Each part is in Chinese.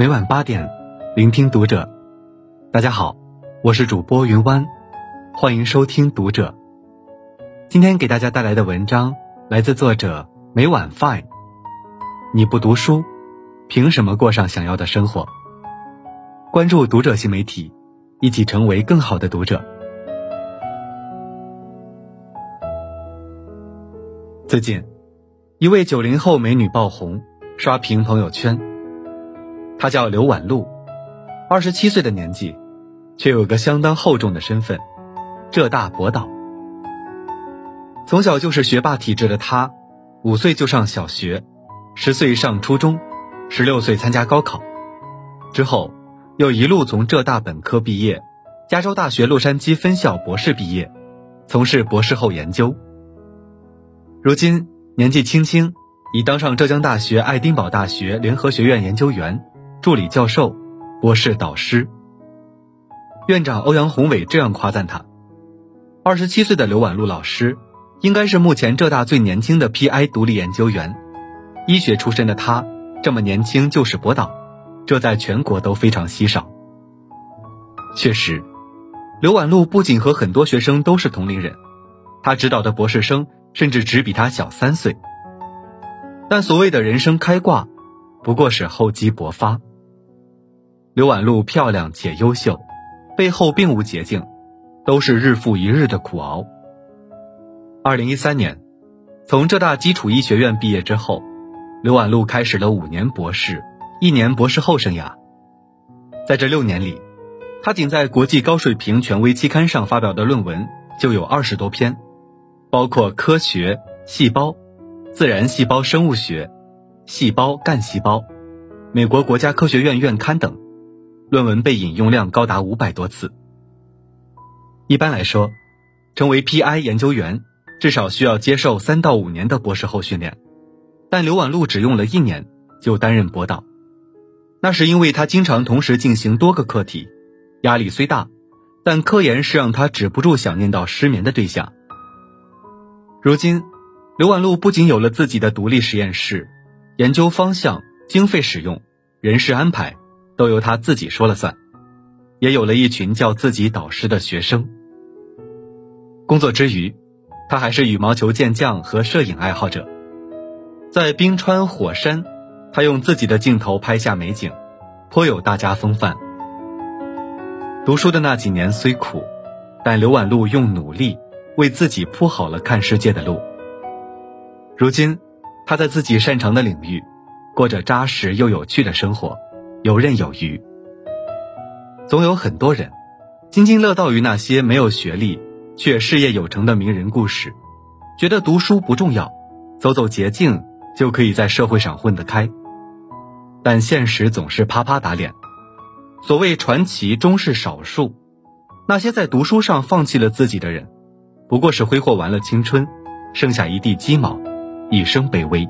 每晚八点，聆听读者。大家好，我是主播云湾，欢迎收听读者。今天给大家带来的文章来自作者每晚 fine。你不读书，凭什么过上想要的生活？关注读者新媒体，一起成为更好的读者。最近，一位九零后美女爆红，刷屏朋友圈。他叫刘婉露，二十七岁的年纪，却有个相当厚重的身份——浙大博导。从小就是学霸体质的他，五岁就上小学，十岁上初中，十六岁参加高考，之后又一路从浙大本科毕业，加州大学洛杉矶分校博士毕业，从事博士后研究。如今年纪轻轻，已当上浙江大学爱丁堡大学联合学院研究员、助理教授、博士导师。院长欧阳宏伟这样夸赞他：二十七岁的刘婉露老师，应该是目前浙大最年轻的 PI 独立研究员。医学出身的他，这么年轻就是博导，这在全国都非常稀少。确实，刘婉露不仅和很多学生都是同龄人，他指导的博士生。甚至只比他小三岁，但所谓的人生开挂，不过是厚积薄发。刘婉露漂亮且优秀，背后并无捷径，都是日复一日的苦熬。二零一三年，从浙大基础医学院毕业之后，刘婉露开始了五年博士、一年博士后生涯。在这六年里，她仅在国际高水平权威期刊上发表的论文就有二十多篇。包括科学、细胞、自然细胞生物学、细胞干细胞、美国国家科学院院刊等，论文被引用量高达五百多次。一般来说，成为 PI 研究员，至少需要接受三到五年的博士后训练，但刘婉露只用了一年就担任博导，那是因为他经常同时进行多个课题，压力虽大，但科研是让他止不住想念到失眠的对象。如今，刘婉露不仅有了自己的独立实验室，研究方向、经费使用、人事安排都由他自己说了算，也有了一群叫自己导师的学生。工作之余，他还是羽毛球健将和摄影爱好者，在冰川、火山，他用自己的镜头拍下美景，颇有大家风范。读书的那几年虽苦，但刘婉露用努力。为自己铺好了看世界的路。如今，他在自己擅长的领域，过着扎实又有趣的生活，游刃有余。总有很多人，津津乐道于那些没有学历却事业有成的名人故事，觉得读书不重要，走走捷径就可以在社会上混得开。但现实总是啪啪打脸，所谓传奇终是少数，那些在读书上放弃了自己的人。不过是挥霍完了青春，剩下一地鸡毛，一生卑微。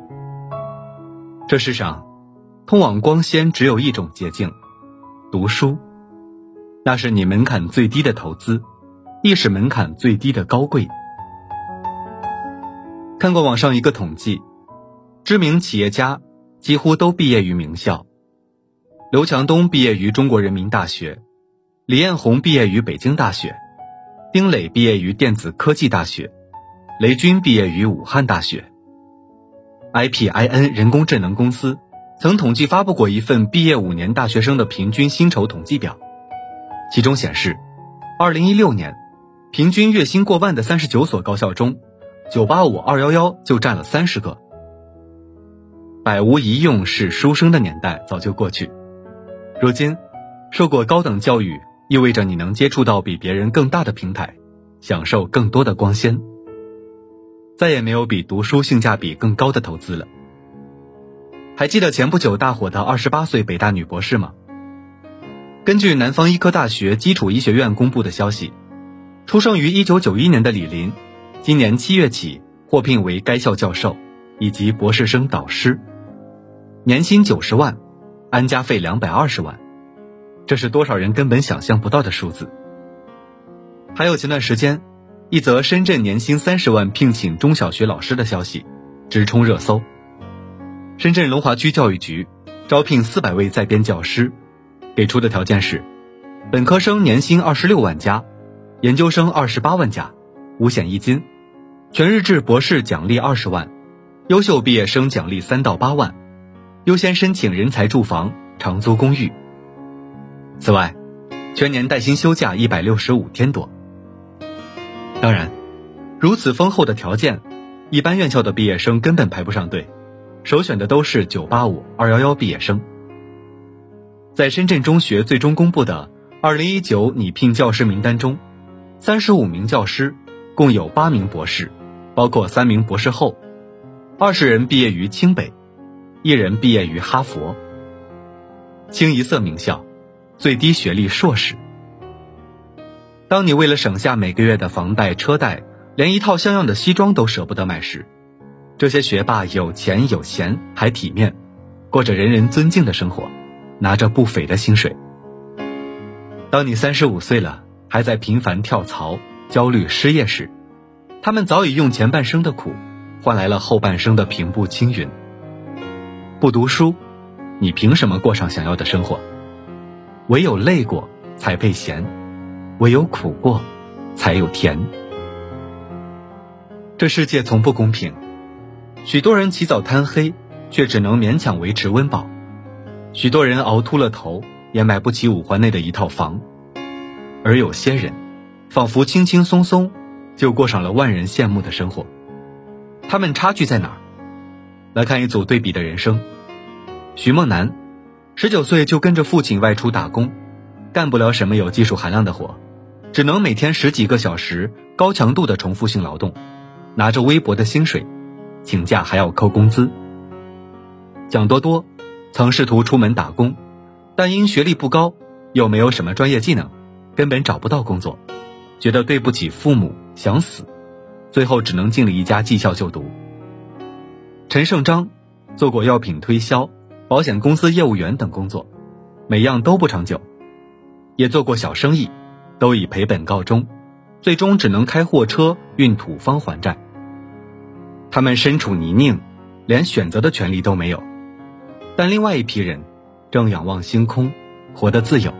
这世上，通往光鲜只有一种捷径，读书。那是你门槛最低的投资，亦是门槛最低的高贵。看过网上一个统计，知名企业家几乎都毕业于名校。刘强东毕业于中国人民大学，李彦宏毕业于北京大学。丁磊毕业于电子科技大学，雷军毕业于武汉大学。IPIN 人工智能公司曾统计发布过一份毕业五年大学生的平均薪酬统计表，其中显示，2016年，平均月薪过万的三十九所高校中，985、211就占了三十个。百无一用是书生的年代早就过去，如今，受过高等教育。意味着你能接触到比别人更大的平台，享受更多的光鲜。再也没有比读书性价比更高的投资了。还记得前不久大火的二十八岁北大女博士吗？根据南方医科大学基础医学院公布的消息，出生于一九九一年的李林，今年七月起获聘为该校教授以及博士生导师，年薪九十万，安家费两百二十万。这是多少人根本想象不到的数字。还有前段时间，一则深圳年薪三十万聘请中小学老师的消息，直冲热搜。深圳龙华区教育局招聘四百位在编教师，给出的条件是：本科生年薪二十六万加，研究生二十八万加，五险一金，全日制博士奖励二十万，优秀毕业生奖励三到八万，优先申请人才住房、长租公寓。此外，全年带薪休假一百六十五天多。当然，如此丰厚的条件，一般院校的毕业生根本排不上队。首选的都是985、211毕业生。在深圳中学最终公布的2019拟聘教师名单中，35名教师，共有8名博士，包括3名博士后，20人毕业于清北，一人毕业于哈佛。清一色名校，最低学历硕士。当你为了省下每个月的房贷车贷，连一套像样的西装都舍不得买时，这些学霸有钱有闲还体面，过着人人尊敬的生活，拿着不菲的薪水。当你三十五岁了，还在频繁跳槽、焦虑失业时，他们早已用前半生的苦，换来了后半生的平步青云。不读书，你凭什么过上想要的生活？唯有累过，才配闲；唯有苦过，才有甜。这世界从不公平。许多人起早贪黑，却只能勉强维持温饱；许多人熬秃了头，也买不起五环内的一套房；而有些人，仿佛轻轻松松，就过上了万人羡慕的生活。他们差距在哪儿？来看一组对比的人生。徐梦楠，十九岁就跟着父亲外出打工，干不了什么有技术含量的活，只能每天十几个小时高强度的重复性劳动，拿着微薄的薪水。请假还要扣工资。蒋多多曾试图出门打工，但因学历不高，又没有什么专业技能，根本找不到工作，觉得对不起父母，想死，最后只能进了一家技校就读。陈胜章做过药品推销、保险公司业务员等工作，每样都不长久，也做过小生意，都以赔本告终，最终只能开货车运土方还债。他们身处泥泞，连选择的权利都没有，但另外一批人正仰望星空，活得自由。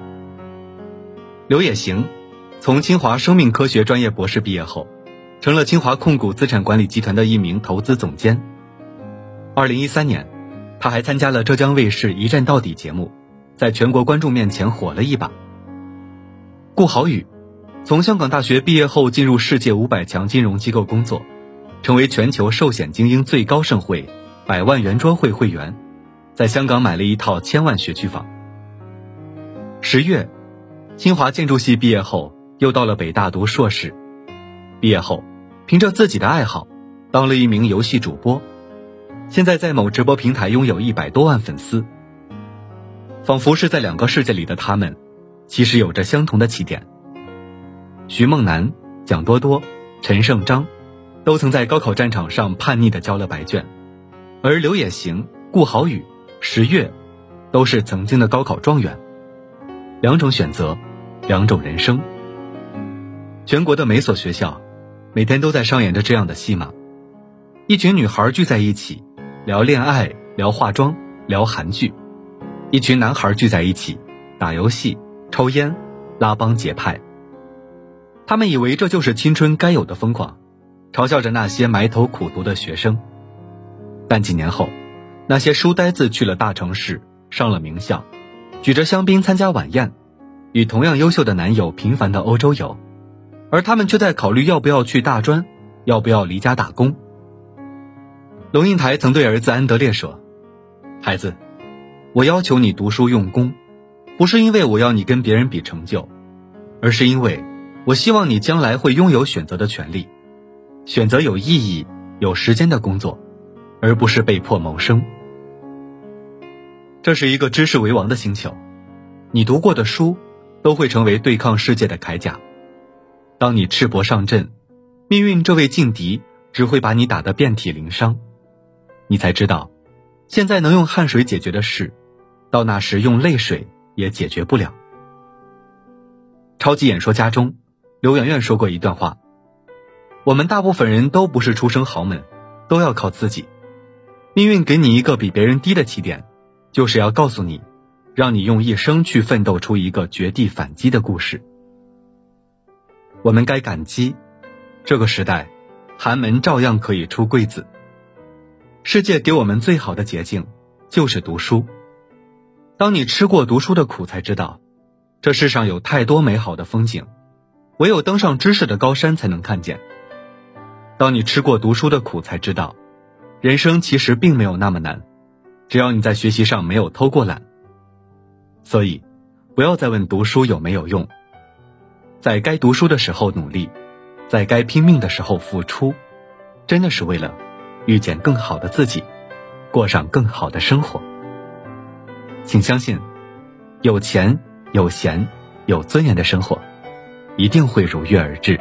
刘也行从清华生命科学专业博士毕业后，成了清华控股资产管理集团的一名投资总监。二零一三年，他还参加了浙江卫视《一站到底》节目，在全国观众面前火了一把。顾豪宇从香港大学毕业后，进入世界五百强金融机构工作。成为全球寿险精英最高盛会——百万圆桌会会员，在香港买了一套千万学区房。十月，清华建筑系毕业后，又到了北大读硕士。毕业后，凭着自己的爱好，当了一名游戏主播，现在在某直播平台拥有一百多万粉丝。仿佛是在两个世界里的他们，其实有着相同的起点。徐梦楠、蒋多多、陈胜章。都曾在高考战场上叛逆的交了白卷，而刘也行、顾好宇、石月，都是曾经的高考状元。两种选择，两种人生。全国的每所学校，每天都在上演着这样的戏码：一群女孩聚在一起，聊恋爱、聊化妆、聊韩剧；一群男孩聚在一起，打游戏、抽烟、拉帮结派。他们以为这就是青春该有的疯狂。嘲笑着那些埋头苦读的学生，但几年后，那些书呆子去了大城市，上了名校，举着香槟参加晚宴，与同样优秀的男友频繁的欧洲游，而他们却在考虑要不要去大专，要不要离家打工。龙应台曾对儿子安德烈说：“孩子，我要求你读书用功，不是因为我要你跟别人比成就，而是因为我希望你将来会拥有选择的权利。”选择有意义、有时间的工作，而不是被迫谋生。这是一个知识为王的星球，你读过的书都会成为对抗世界的铠甲。当你赤膊上阵，命运这位劲敌只会把你打得遍体鳞伤。你才知道，现在能用汗水解决的事，到那时用泪水也解决不了。超级演说家中，刘媛媛说过一段话。我们大部分人都不是出生豪门，都要靠自己。命运给你一个比别人低的起点，就是要告诉你，让你用一生去奋斗出一个绝地反击的故事。我们该感激，这个时代，寒门照样可以出贵子。世界给我们最好的捷径，就是读书。当你吃过读书的苦，才知道，这世上有太多美好的风景，唯有登上知识的高山才能看见。当你吃过读书的苦，才知道，人生其实并没有那么难，只要你在学习上没有偷过懒。所以，不要再问读书有没有用，在该读书的时候努力，在该拼命的时候付出，真的是为了遇见更好的自己，过上更好的生活。请相信，有钱、有闲、有尊严的生活，一定会如约而至。